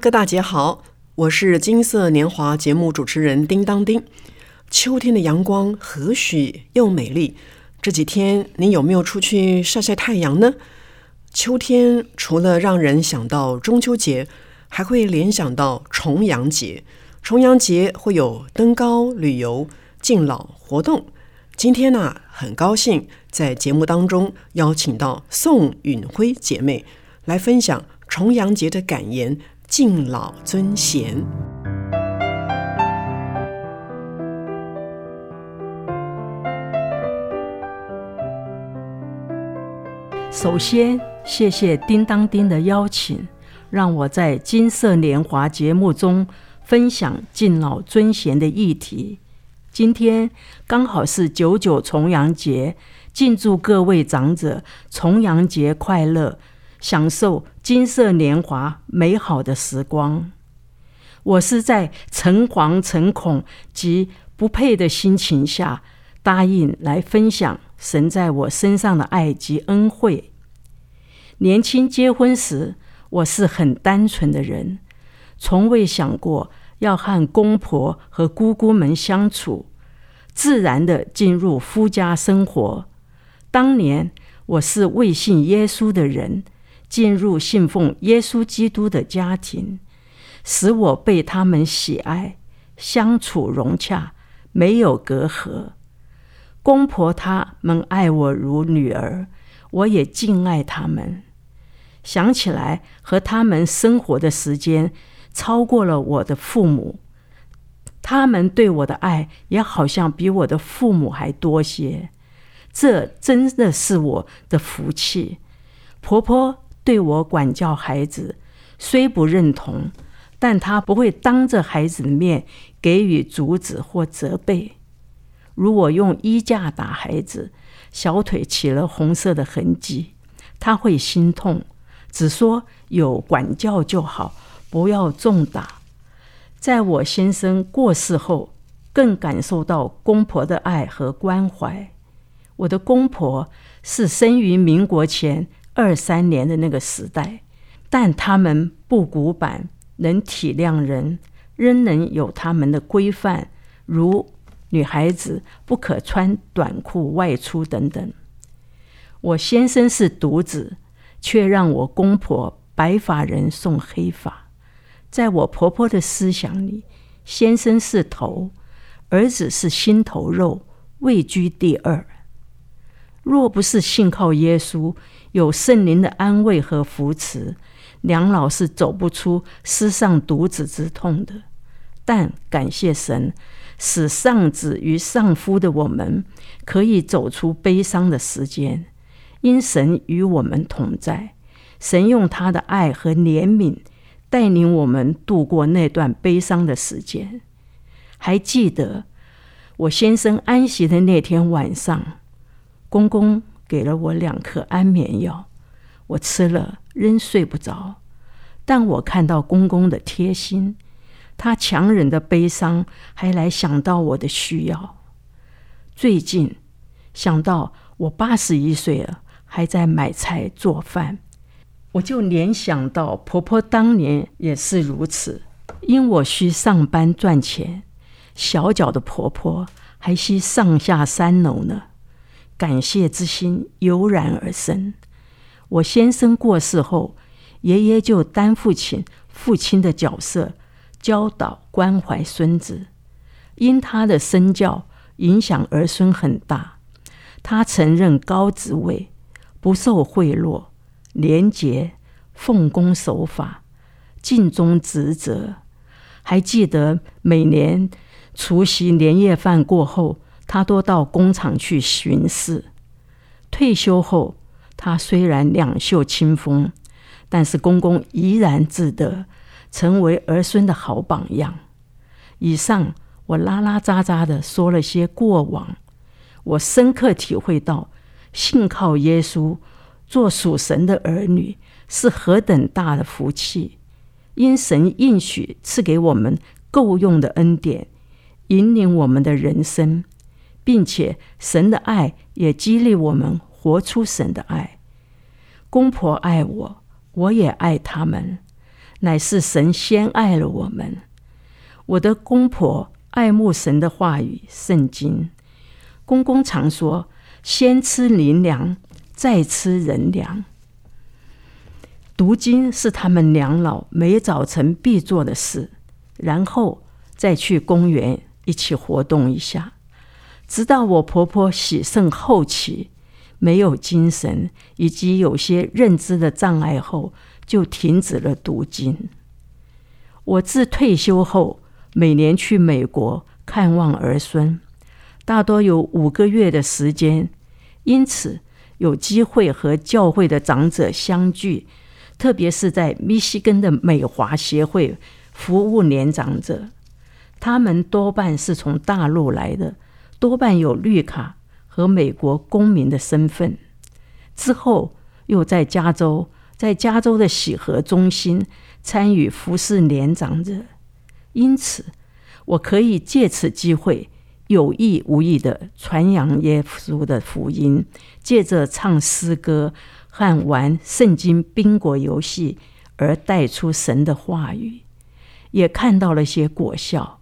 哥大姐好，我是金色年华节目主持人叮当叮。秋天的阳光何许又美丽？这几天你有没有出去晒晒太阳呢？秋天除了让人想到中秋节，还会联想到重阳节。重阳节会有登高、旅游、敬老活动。今天呢，很高兴在节目当中邀请到宋允辉姐妹来分享重阳节的感言：敬老尊贤。首先，谢谢叮当叮的邀请，让我在金色年华节目中分享敬老尊贤的议题。今天刚好是九九重阳节，敬祝各位长者重阳节快乐，享受金色年华美好的时光。我是在诚惶诚恐及不配的心情下，答应来分享。神在我身上的爱及恩惠。年轻结婚时，我是很单纯的人，从未想过要和公婆和姑姑们相处，自然的进入夫家生活。当年我是未信耶稣的人，进入信奉耶稣基督的家庭，使我被他们喜爱，相处融洽，没有隔阂。公婆他们爱我如女儿，我也敬爱他们。想起来和他们生活的时间超过了我的父母，他们对我的爱也好像比我的父母还多些。这真的是我的福气。婆婆对我管教孩子，虽不认同，但她不会当着孩子的面给予阻止或责备。如我用衣架打孩子，小腿起了红色的痕迹，他会心痛，只说有管教就好，不要重打。在我先生过世后，更感受到公婆的爱和关怀。我的公婆是生于民国前二三年的那个时代，但他们不古板，能体谅人，仍能有他们的规范，如。女孩子不可穿短裤外出等等。我先生是独子，却让我公婆白发人送黑发。在我婆婆的思想里，先生是头，儿子是心头肉，位居第二。若不是信靠耶稣，有圣灵的安慰和扶持，两老是走不出失丧独子之痛的。但感谢神。使丧子与丧夫的我们可以走出悲伤的时间，因神与我们同在。神用他的爱和怜悯带领我们度过那段悲伤的时间。还记得我先生安息的那天晚上，公公给了我两颗安眠药，我吃了仍睡不着。但我看到公公的贴心。他强忍的悲伤，还来想到我的需要。最近想到我八十一岁了，还在买菜做饭，我就联想到婆婆当年也是如此。因我需上班赚钱，小脚的婆婆还需上下三楼呢。感谢之心油然而生。我先生过世后，爷爷就担负起父亲的角色。教导关怀孙子，因他的身教影响儿孙很大。他曾任高职位，不受贿赂，廉洁奉公守法，尽忠职责。还记得每年除夕年夜饭过后，他都到工厂去巡视。退休后，他虽然两袖清风，但是公公怡然自得，成为儿孙的好榜样。以上我拉拉杂杂的说了些过往，我深刻体会到，信靠耶稣，做属神的儿女是何等大的福气。因神应许赐给我们够用的恩典，引领我们的人生，并且神的爱也激励我们活出神的爱。公婆爱我，我也爱他们，乃是神先爱了我们。我的公婆爱慕神的话语，圣经。公公常说：“先吃灵粮，再吃人粮。”读经是他们两老每早晨必做的事，然后再去公园一起活动一下，直到我婆婆喜盛后期没有精神以及有些认知的障碍后，就停止了读经。我自退休后，每年去美国看望儿孙，大多有五个月的时间，因此有机会和教会的长者相聚。特别是在密西根的美华协会服务年长者，他们多半是从大陆来的，多半有绿卡和美国公民的身份。之后又在加州，在加州的喜和中心参与服侍年长者，因此我可以借此机会有意无意的传扬耶稣的福音，借着唱诗歌。和玩圣经宾果游戏而带出神的话语，也看到了些果效，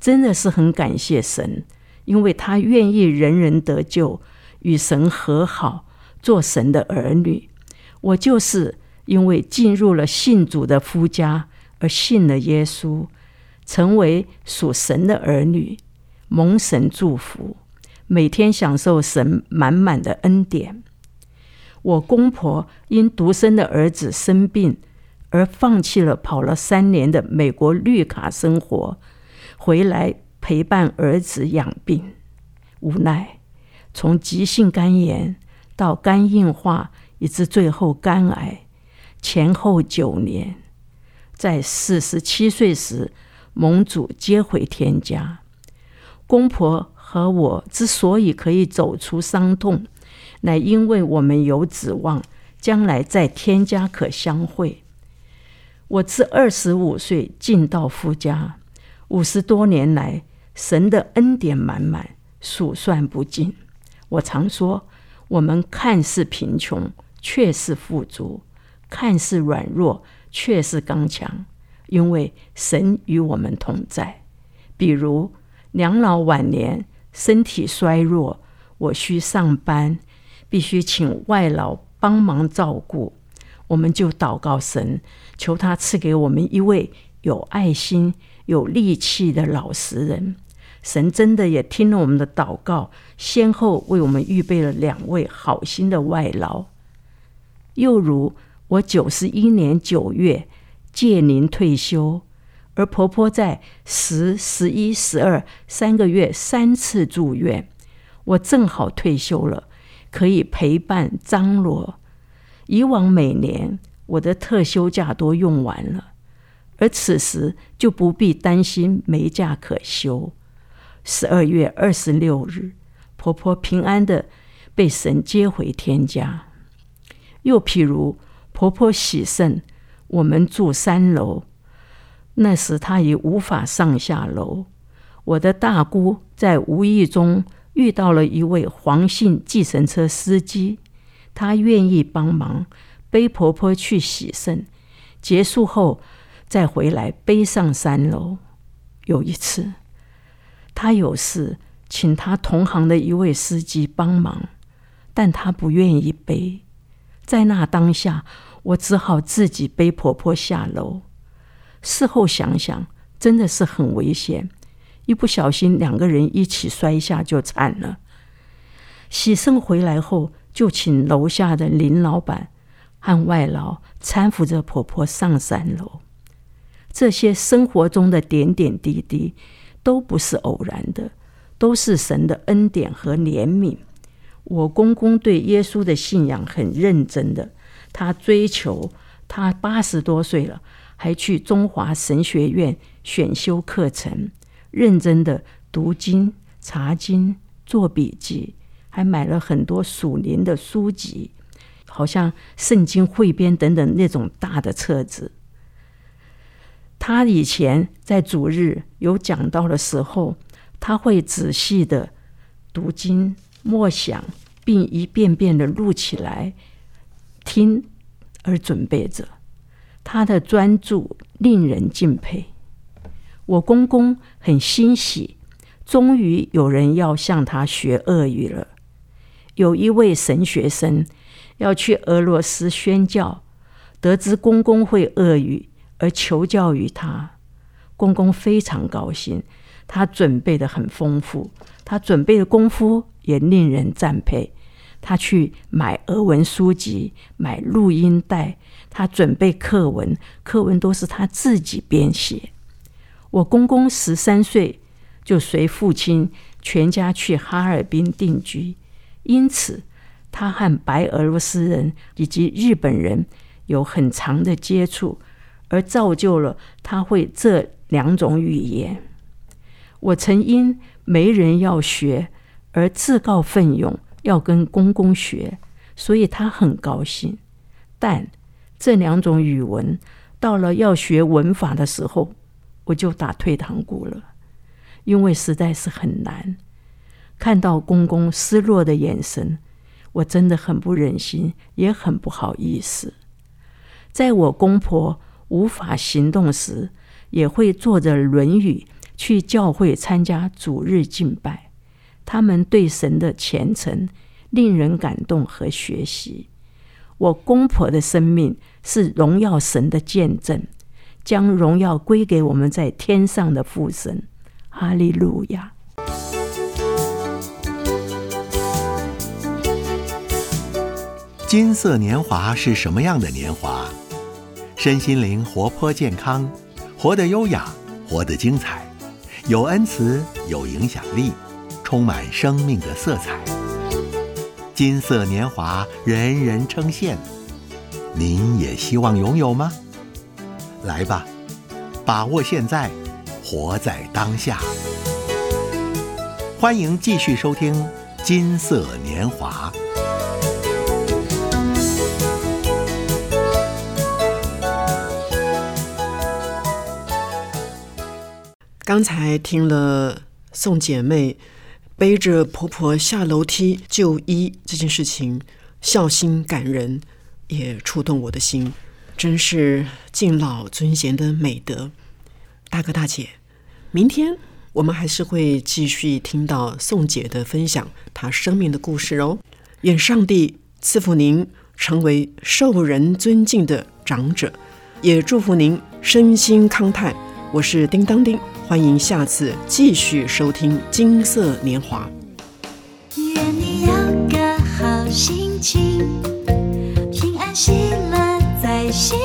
真的是很感谢神，因为他愿意人人得救，与神和好，做神的儿女。我就是因为进入了信主的夫家而信了耶稣，成为属神的儿女，蒙神祝福，每天享受神满满的恩典。我公婆因独生的儿子生病而放弃了跑了三年的美国绿卡生活，回来陪伴儿子养病。无奈，从急性肝炎到肝硬化，以致最后肝癌，前后九年，在四十七岁时蒙主接回天家。公婆和我之所以可以走出伤痛。乃因为我们有指望，将来在天家可相会。我自二十五岁进到夫家，五十多年来，神的恩典满满，数算不尽。我常说，我们看似贫穷，却是富足；看似软弱，却是刚强，因为神与我们同在。比如两老晚年，身体衰弱，我需上班。必须请外劳帮忙照顾，我们就祷告神，求他赐给我们一位有爱心、有力气的老实人。神真的也听了我们的祷告，先后为我们预备了两位好心的外劳。又如我九十一年九月届龄退休，而婆婆在十、十一、十二三个月三次住院，我正好退休了。可以陪伴张罗。以往每年我的特休假都用完了，而此时就不必担心没假可休。十二月二十六日，婆婆平安的被神接回天家。又譬如婆婆喜盛，我们住三楼，那时她已无法上下楼。我的大姑在无意中。遇到了一位黄姓计程车司机，他愿意帮忙背婆婆去喜盛，结束后再回来背上三楼。有一次，他有事，请他同行的一位司机帮忙，但他不愿意背。在那当下，我只好自己背婆婆下楼。事后想想，真的是很危险。一不小心，两个人一起摔下就惨了。喜生回来后，就请楼下的林老板和外劳搀扶着婆婆上三楼。这些生活中的点点滴滴，都不是偶然的，都是神的恩典和怜悯。我公公对耶稣的信仰很认真的，他追求，他八十多岁了，还去中华神学院选修课程，认真的读经、查经、做笔记，还买了很多属灵的书籍，好像圣经汇编等等那种大的册子。他以前在主日有讲到的时候，他会仔细的读经。默想，并一遍遍的录起来听，而准备着。他的专注令人敬佩。我公公很欣喜，终于有人要向他学俄语了。有一位神学生要去俄罗斯宣教，得知公公会俄语，而求教于他。公公非常高兴，他准备的很丰富，他准备的功夫。也令人赞佩。他去买俄文书籍，买录音带，他准备课文，课文都是他自己编写。我公公十三岁就随父亲全家去哈尔滨定居，因此他和白俄罗斯人以及日本人有很长的接触，而造就了他会这两种语言。我曾因没人要学。而自告奋勇要跟公公学，所以他很高兴。但这两种语文到了要学文法的时候，我就打退堂鼓了，因为实在是很难。看到公公失落的眼神，我真的很不忍心，也很不好意思。在我公婆无法行动时，也会坐着《论语》去教会参加主日敬拜。他们对神的虔诚令人感动和学习。我公婆的生命是荣耀神的见证，将荣耀归给我们在天上的父神。哈利路亚！金色年华是什么样的年华？身心灵活泼健康，活得优雅，活得精彩，有恩慈，有影响力。充满生命的色彩，金色年华，人人称羡。您也希望拥有吗？来吧，把握现在，活在当下。欢迎继续收听《金色年华》。刚才听了宋姐妹。背着婆婆下楼梯就医这件事情，孝心感人，也触动我的心，真是敬老尊贤的美德。大哥大姐，明天我们还是会继续听到宋姐的分享，她生命的故事哦。愿上帝赐福您成为受人尊敬的长者，也祝福您身心康泰。我是叮当叮。欢迎下次继续收听《金色年华》。愿你有个好心情，平安喜乐在心